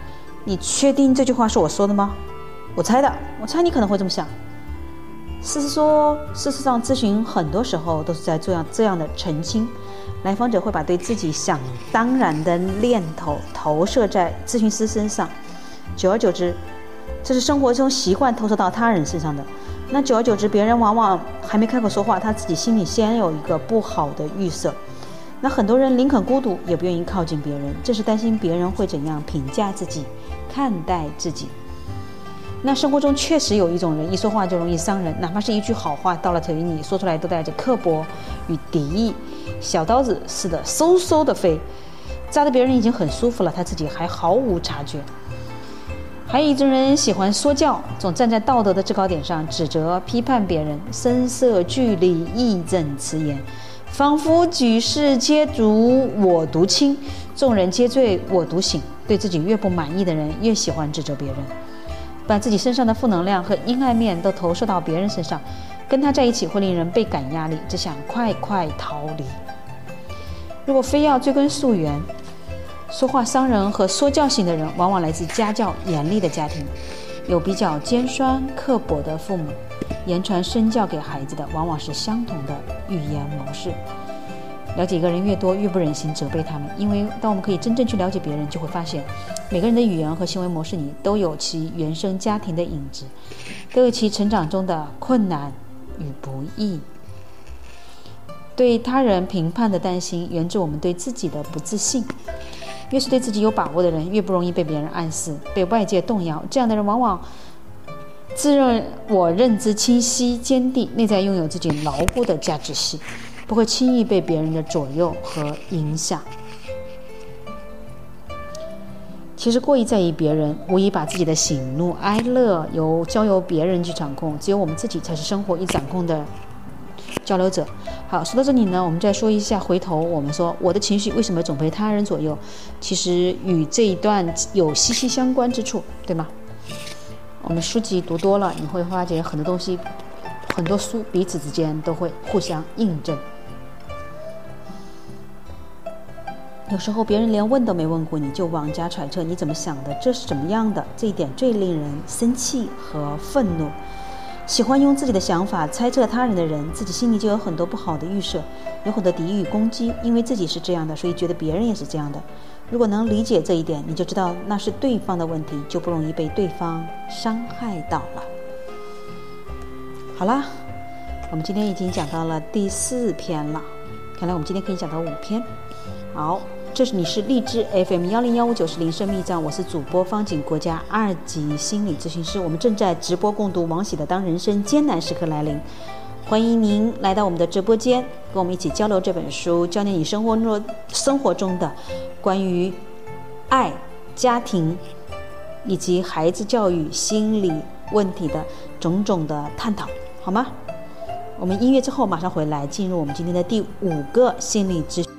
你确定这句话是我说的吗？”我猜的，我猜你可能会这么想。事实说，事实上，咨询很多时候都是在这样这样的澄清。来访者会把对自己想当然的念头投射在咨询师身上，久而久之，这是生活中习惯投射到他人身上的。那久而久之，别人往往还没开口说话，他自己心里先有一个不好的预设。那很多人宁肯孤独，也不愿意靠近别人，这是担心别人会怎样评价自己，看待自己。那生活中确实有一种人，一说话就容易伤人，哪怕是一句好话，到了嘴里说出来都带着刻薄与敌意，小刀子似的嗖嗖的飞，扎得别人已经很舒服了，他自己还毫无察觉。还有一种人喜欢说教，总站在道德的制高点上指责、批判别人，声色俱厉、义正辞严，仿佛举世皆浊我独清，众人皆醉我独醒。对自己越不满意的人，越喜欢指责别人，把自己身上的负能量和阴暗面都投射到别人身上，跟他在一起会令人倍感压力，只想快快逃离。如果非要追根溯源，说话伤人和说教型的人，往往来自家教严厉的家庭，有比较尖酸刻薄的父母。言传身教给孩子的，往往是相同的语言模式。了解一个人越多，越不忍心责备他们，因为当我们可以真正去了解别人，就会发现，每个人的语言和行为模式里都有其原生家庭的影子，都有其成长中的困难与不易。对他人评判的担心，源自我们对自己的不自信。越是对自己有把握的人，越不容易被别人暗示、被外界动摇。这样的人往往。自认我认知清晰坚定，内在拥有自己牢固的价值系，不会轻易被别人的左右和影响。其实过于在意别人，无疑把自己的喜怒哀乐由交由别人去掌控，只有我们自己才是生活易掌控的交流者。好，说到这里呢，我们再说一下，回头我们说我的情绪为什么总被他人左右，其实与这一段有息息相关之处，对吗？我们书籍读多了，你会发觉很多东西，很多书彼此之间都会互相印证。有时候别人连问都没问过你就妄加揣测你怎么想的，这是怎么样的？这一点最令人生气和愤怒。喜欢用自己的想法猜测他人的人，自己心里就有很多不好的预设，有很多敌意攻击，因为自己是这样的，所以觉得别人也是这样的。如果能理解这一点，你就知道那是对方的问题，就不容易被对方伤害到了。好啦，我们今天已经讲到了第四篇了，看来我们今天可以讲到五篇。好，这是你是荔枝 FM 幺零幺五九是铃声密藏，我是主播方景，国家二级心理咨询师，我们正在直播共读王喜的《当人生艰难时刻来临》。欢迎您来到我们的直播间，跟我们一起交流这本书，教你你生活中生活中的关于爱、家庭以及孩子教育、心理问题的种种的探讨，好吗？我们音乐之后马上回来，进入我们今天的第五个心理咨询。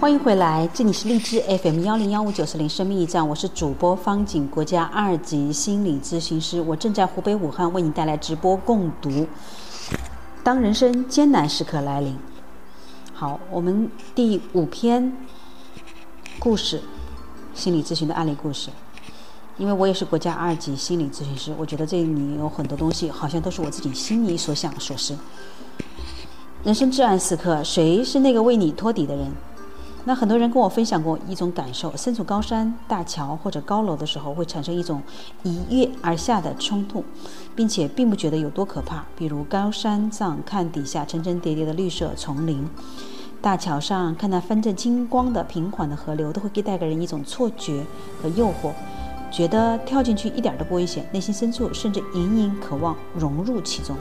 欢迎回来，这里是荔枝 FM 幺零幺五九四零生命驿站，我是主播方景，国家二级心理咨询师，我正在湖北武汉为你带来直播共读。当人生艰难时刻来临，好，我们第五篇故事，心理咨询的案例故事。因为我也是国家二级心理咨询师，我觉得这里有很多东西，好像都是我自己心里所想所思。人生至暗时刻，谁是那个为你托底的人？那很多人跟我分享过一种感受：身处高山、大桥或者高楼的时候，会产生一种一跃而下的冲动，并且并不觉得有多可怕。比如高山上看底下层层叠叠的绿色丛林，大桥上看那翻着金光的平缓的河流，都会给带给人一种错觉和诱惑，觉得跳进去一点都不危险，内心深处甚至隐隐渴望融入其中。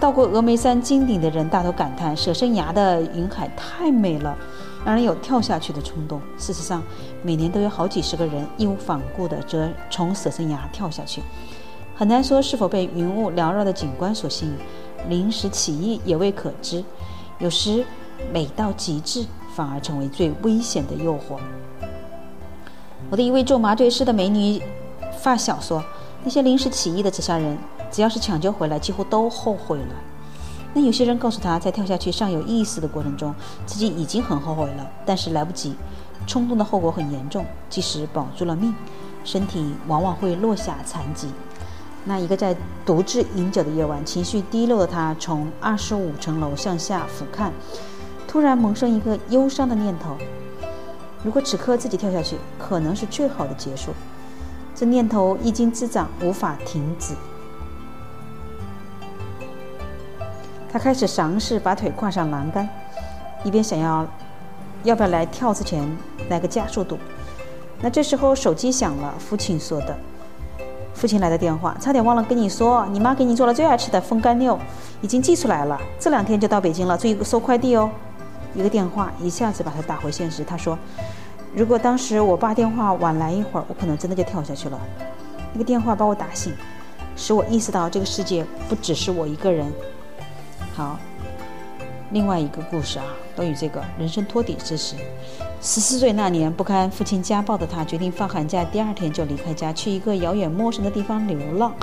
到过峨眉山金顶的人大都感叹，舍身崖的云海太美了，让人有跳下去的冲动。事实上，每年都有好几十个人义无反顾地则从舍身崖跳下去。很难说是否被云雾缭绕的景观所吸引，临时起意也未可知。有时，美到极致反而成为最危险的诱惑。我的一位做麻醉师的美女发小说，那些临时起意的自杀人，只要是抢救回来，几乎都后悔了。那有些人告诉他，在跳下去尚有意识的过程中，自己已经很后悔了，但是来不及，冲动的后果很严重，即使保住了命，身体往往会落下残疾。那一个在独自饮酒的夜晚，情绪低落的他，从二十五层楼向下俯瞰，突然萌生一个忧伤的念头：如果此刻自己跳下去，可能是最好的结束。这念头一经滋长，无法停止。他开始尝试把腿跨上栏杆，一边想要要不要来跳之前来个加速度。那这时候手机响了，父亲说的，父亲来的电话，差点忘了跟你说，你妈给你做了最爱吃的风干肉，已经寄出来了，这两天就到北京了，注意收快递哦。一个电话一下子把他打回现实。他说，如果当时我爸电话晚来一会儿，我可能真的就跳下去了。那个电话把我打醒，使我意识到这个世界不只是我一个人。好，另外一个故事啊，都与这个人生托底之时。十四岁那年，不堪父亲家暴的他，决定放寒假第二天就离开家，去一个遥远陌生的地方流浪。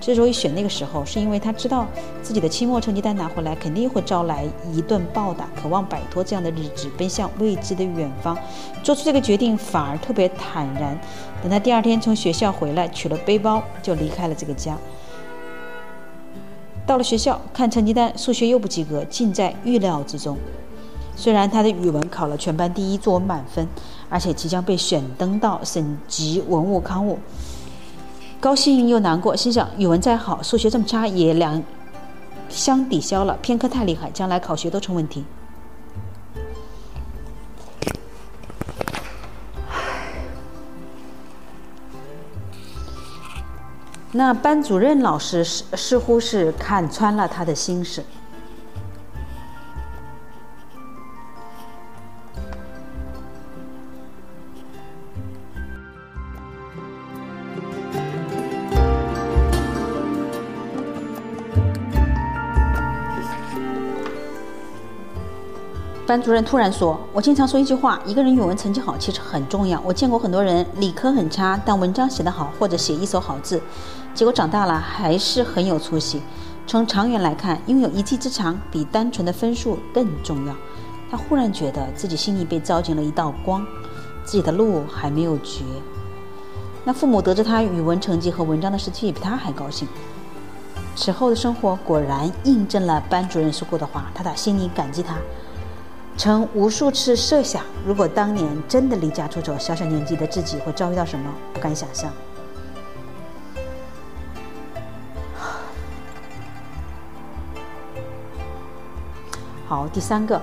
之所以选那个时候，是因为他知道自己的期末成绩单拿回来，肯定会招来一顿暴打，渴望摆脱这样的日子，奔向未知的远方。做出这个决定，反而特别坦然。等他第二天从学校回来，取了背包，就离开了这个家。到了学校，看成绩单，数学又不及格，尽在预料之中。虽然他的语文考了全班第一，作文满分，而且即将被选登到省级文物刊物，高兴又难过，心想语文再好，数学这么差也两相抵消了。偏科太厉害，将来考学都成问题。那班主任老师似似乎是看穿了他的心事。班主任突然说：“我经常说一句话，一个人语文成绩好其实很重要。我见过很多人理科很差，但文章写得好，或者写一手好字，结果长大了还是很有出息。从长远来看，拥有一技之长比单纯的分数更重要。”他忽然觉得自己心里被照进了一道光，自己的路还没有绝。那父母得知他语文成绩和文章的事情，比他还高兴。此后的生活果然印证了班主任说过的话，他打心里感激他。曾无数次设想，如果当年真的离家出走，小小年纪的自己会遭遇到什么？不敢想象。好，第三个，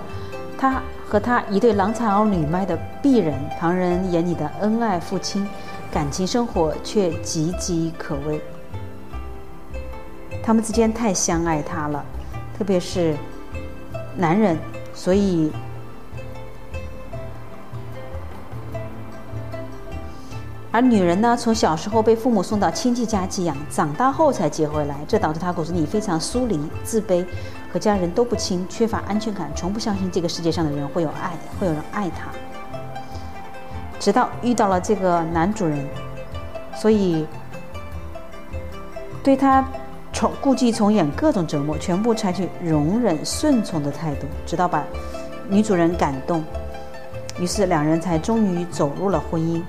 他和他一对郎才女貌的璧人，旁人眼里的恩爱父亲，感情生活却岌岌可危。他们之间太相爱他了，特别是男人。所以，而女人呢，从小时候被父母送到亲戚家寄养，长大后才接回来，这导致她骨子里非常疏离、自卑，和家人都不亲，缺乏安全感，从不相信这个世界上的人会有爱，会有人爱他。直到遇到了这个男主人，所以对他。从故伎重演，各种折磨，全部采取容忍、顺从的态度，直到把女主人感动，于是两人才终于走入了婚姻。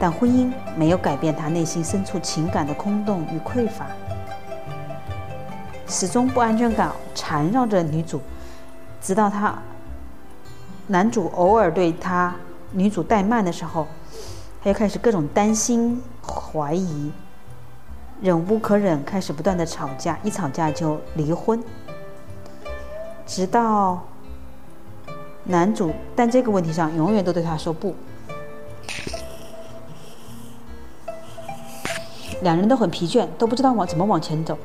但婚姻没有改变他内心深处情感的空洞与匮乏，始终不安全感缠绕着女主，直到他男主偶尔对他女主怠慢的时候，他又开始各种担心、怀疑。忍无可忍，开始不断的吵架，一吵架就离婚，直到男主但这个问题上永远都对他说不，两人都很疲倦，都不知道往怎么往前走。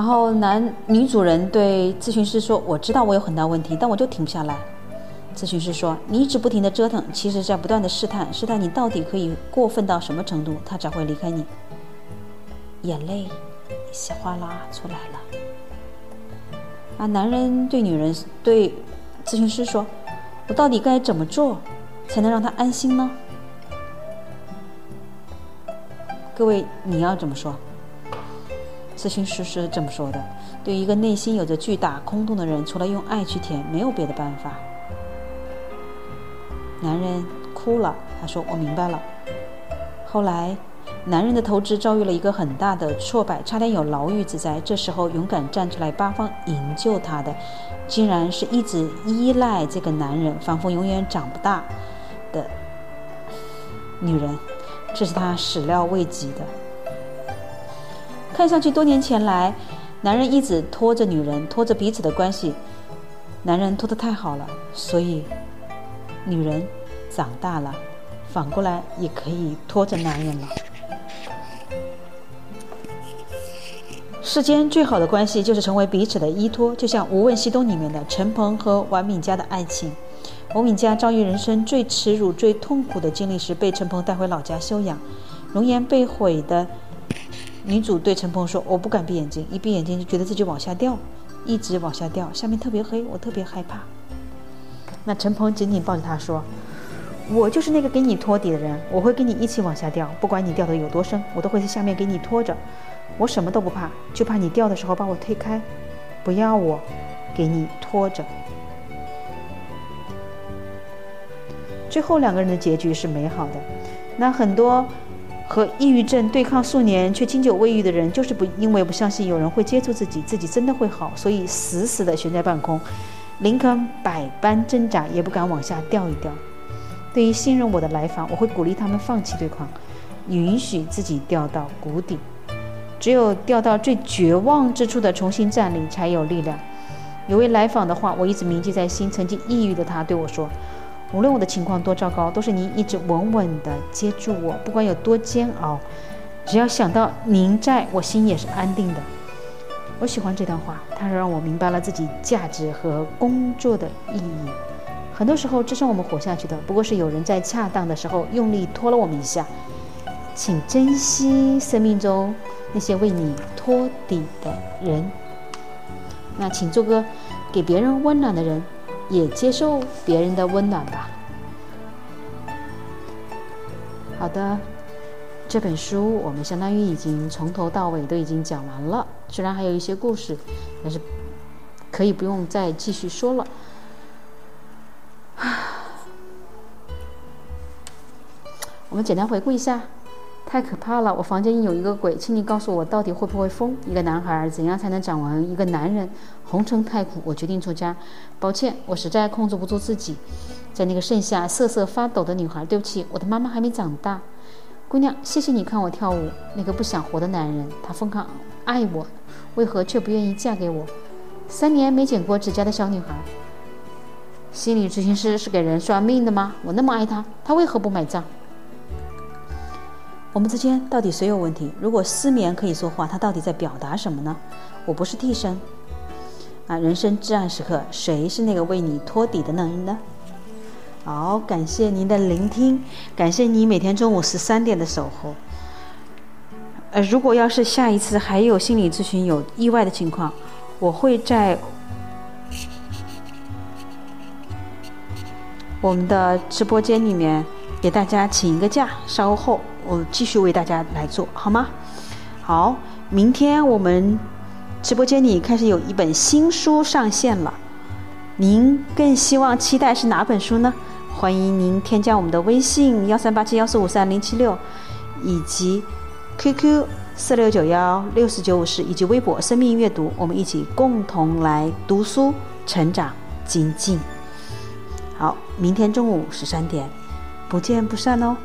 然后男女主人对咨询师说：“我知道我有很大问题，但我就停不下来。”咨询师说：“你一直不停的折腾，其实在不断的试探，试探你到底可以过分到什么程度，他才会离开你。”眼泪哗啦出来了。啊，男人对女人对咨询师说：“我到底该怎么做，才能让他安心呢？各位，你要怎么说？咨询师是这么说的：对于一个内心有着巨大空洞的人，除了用爱去填，没有别的办法。男人哭了，他说：“我明白了。”后来，男人的投资遭遇了一个很大的挫败，差点有牢狱之灾。这时候，勇敢站出来八方营救他的，竟然是一直依赖这个男人，仿佛永远长不大的女人。这是他始料未及的。看上去多年前来，男人一直拖着女人，拖着彼此的关系。男人拖得太好了，所以女人长大了，反过来也可以拖着男人了。世间最好的关系就是成为彼此的依托，就像《无问西东》里面的陈鹏和王敏佳的爱情。王敏佳遭遇人生最耻辱、最痛苦的经历时，被陈鹏带回老家休养，容颜被毁的。女主对陈鹏说：“我不敢闭眼睛，一闭眼睛就觉得自己往下掉，一直往下掉，下面特别黑，我特别害怕。”那陈鹏紧紧抱着她说：“我就是那个给你托底的人，我会跟你一起往下掉，不管你掉的有多深，我都会在下面给你拖着。我什么都不怕，就怕你掉的时候把我推开，不要我给你拖着。”最后两个人的结局是美好的。那很多。和抑郁症对抗数年却经久未愈的人，就是不因为不相信有人会接触自己，自己真的会好，所以死死地悬在半空。林肯百般挣扎，也不敢往下掉一掉。对于信任我的来访，我会鼓励他们放弃对抗，允许自己掉到谷底。只有掉到最绝望之处的重新站立，才有力量。有位来访的话，我一直铭记在心。曾经抑郁的他对我说。无论我的情况多糟糕，都是您一直稳稳的接住我，不管有多煎熬，只要想到您在我心也是安定的。我喜欢这段话，它让我明白了自己价值和工作的意义。很多时候，支撑我们活下去的，不过是有人在恰当的时候用力拖了我们一下。请珍惜生命中那些为你托底的人。那请做个给别人温暖的人。也接受别人的温暖吧。好的，这本书我们相当于已经从头到尾都已经讲完了，虽然还有一些故事，但是可以不用再继续说了。我们简单回顾一下。太可怕了！我房间有一个鬼，请你告诉我，到底会不会疯？一个男孩怎样才能长成一个男人？红尘太苦，我决定出家。抱歉，我实在控制不住自己。在那个盛夏瑟瑟发抖的女孩，对不起，我的妈妈还没长大。姑娘，谢谢你看我跳舞。那个不想活的男人，他疯狂爱我，为何却不愿意嫁给我？三年没剪过指甲的小女孩。心理咨询师是给人算命的吗？我那么爱他，他为何不买账？我们之间到底谁有问题？如果失眠可以说话，他到底在表达什么呢？我不是替身啊！人生至暗时刻，谁是那个为你托底的男人呢？好，感谢您的聆听，感谢你每天中午十三点的守候。呃，如果要是下一次还有心理咨询有意外的情况，我会在我们的直播间里面给大家请一个假，稍后。我继续为大家来做好吗？好，明天我们直播间里开始有一本新书上线了。您更希望期待是哪本书呢？欢迎您添加我们的微信幺三八七幺四五三零七六，以及 QQ 四六九幺六四九五四，以及微博生命阅读，我们一起共同来读书、成长、精进。好，明天中午十三点，不见不散哦。